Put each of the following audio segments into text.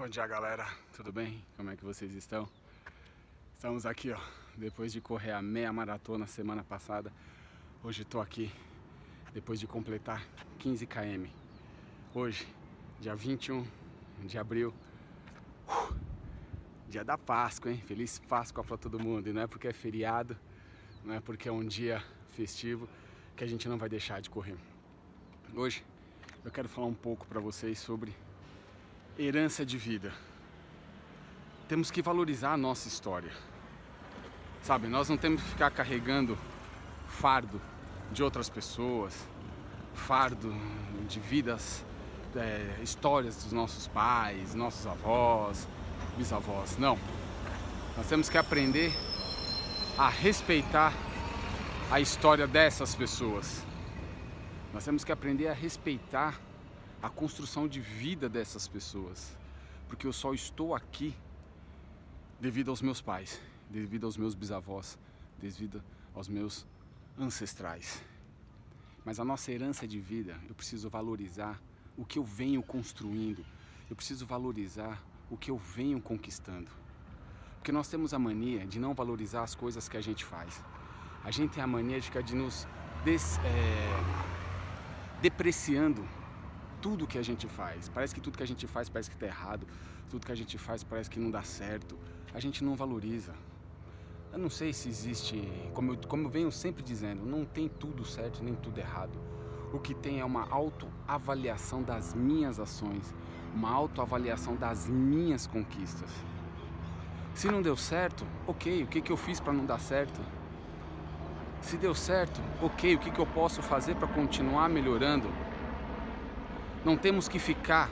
Bom dia galera, tudo bem? Como é que vocês estão? Estamos aqui ó, depois de correr a meia maratona semana passada Hoje estou aqui depois de completar 15 km Hoje, dia 21 de abril uh, Dia da Páscoa, hein? Feliz Páscoa para todo mundo E não é porque é feriado, não é porque é um dia festivo Que a gente não vai deixar de correr Hoje eu quero falar um pouco para vocês sobre herança de vida. Temos que valorizar a nossa história. Sabe, nós não temos que ficar carregando fardo de outras pessoas, fardo de vidas, é, histórias dos nossos pais, nossos avós, bisavós. Não. Nós temos que aprender a respeitar a história dessas pessoas. Nós temos que aprender a respeitar a construção de vida dessas pessoas, porque eu só estou aqui devido aos meus pais, devido aos meus bisavós, devido aos meus ancestrais. Mas a nossa herança de vida, eu preciso valorizar o que eu venho construindo, eu preciso valorizar o que eu venho conquistando. Porque nós temos a mania de não valorizar as coisas que a gente faz. A gente tem a mania de ficar de nos des, é, depreciando tudo que a gente faz. Parece que tudo que a gente faz parece que está errado. Tudo que a gente faz parece que não dá certo. A gente não valoriza. Eu não sei se existe, como eu, como eu venho sempre dizendo, não tem tudo certo nem tudo errado. O que tem é uma autoavaliação das minhas ações, uma autoavaliação das minhas conquistas. Se não deu certo, ok, o que, que eu fiz para não dar certo? Se deu certo, ok, o que, que eu posso fazer para continuar melhorando? Não temos que ficar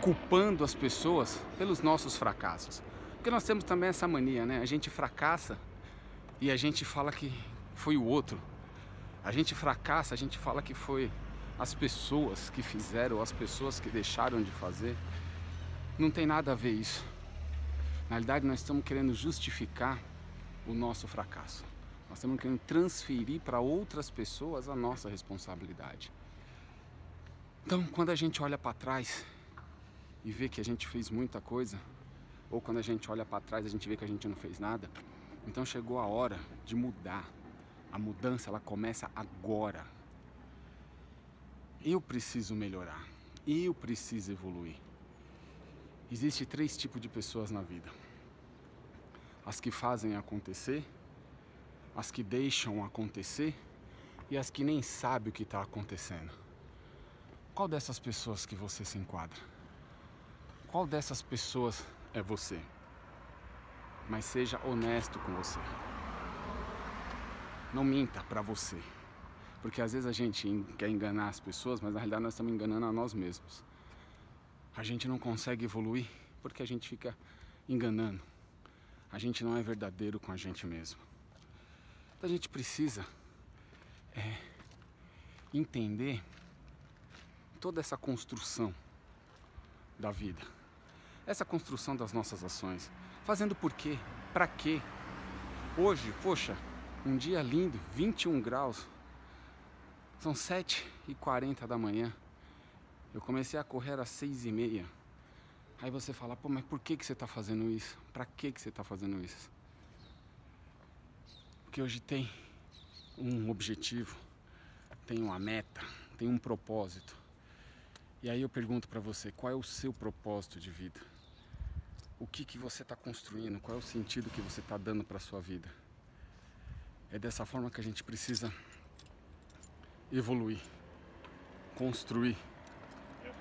culpando as pessoas pelos nossos fracassos. Porque nós temos também essa mania, né? A gente fracassa e a gente fala que foi o outro. A gente fracassa, a gente fala que foi as pessoas que fizeram, as pessoas que deixaram de fazer. Não tem nada a ver isso. Na realidade, nós estamos querendo justificar o nosso fracasso. Nós estamos querendo transferir para outras pessoas a nossa responsabilidade. Então, quando a gente olha para trás e vê que a gente fez muita coisa, ou quando a gente olha para trás e a gente vê que a gente não fez nada, então chegou a hora de mudar. A mudança ela começa agora. Eu preciso melhorar. Eu preciso evoluir. Existem três tipos de pessoas na vida: as que fazem acontecer, as que deixam acontecer e as que nem sabem o que está acontecendo. Qual dessas pessoas que você se enquadra? Qual dessas pessoas é você? Mas seja honesto com você. Não minta para você. Porque às vezes a gente quer enganar as pessoas, mas na realidade nós estamos enganando a nós mesmos. A gente não consegue evoluir porque a gente fica enganando. A gente não é verdadeiro com a gente mesmo. Então a gente precisa é, entender toda essa construção da vida, essa construção das nossas ações, fazendo por quê? Para quê? Hoje, poxa, um dia lindo, 21 graus, são 7 e 40 da manhã. Eu comecei a correr às 6 e meia. Aí você fala, pô, mas por que, que você está fazendo isso? Para que, que você está fazendo isso? Porque hoje tem um objetivo, tem uma meta, tem um propósito. E aí eu pergunto para você, qual é o seu propósito de vida? O que, que você está construindo? Qual é o sentido que você está dando para sua vida? É dessa forma que a gente precisa evoluir, construir.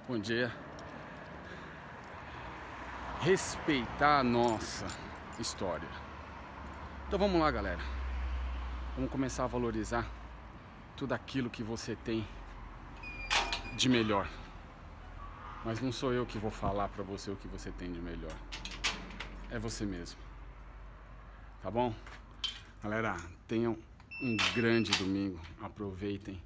Bom dia. Respeitar a nossa história. Então vamos lá, galera. Vamos começar a valorizar tudo aquilo que você tem de melhor. Mas não sou eu que vou falar para você o que você tem de melhor. É você mesmo. Tá bom? Galera, tenham um grande domingo. Aproveitem.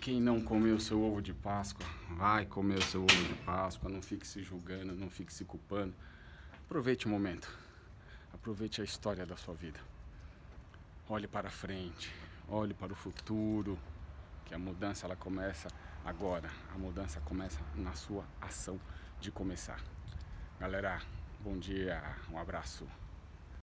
Quem não comeu seu ovo de Páscoa, vai comer o seu ovo de Páscoa. Não fique se julgando, não fique se culpando. Aproveite o momento. Aproveite a história da sua vida. Olhe para frente. Olhe para o futuro. Que a mudança ela começa Agora a mudança começa na sua ação de começar. Galera, bom dia, um abraço.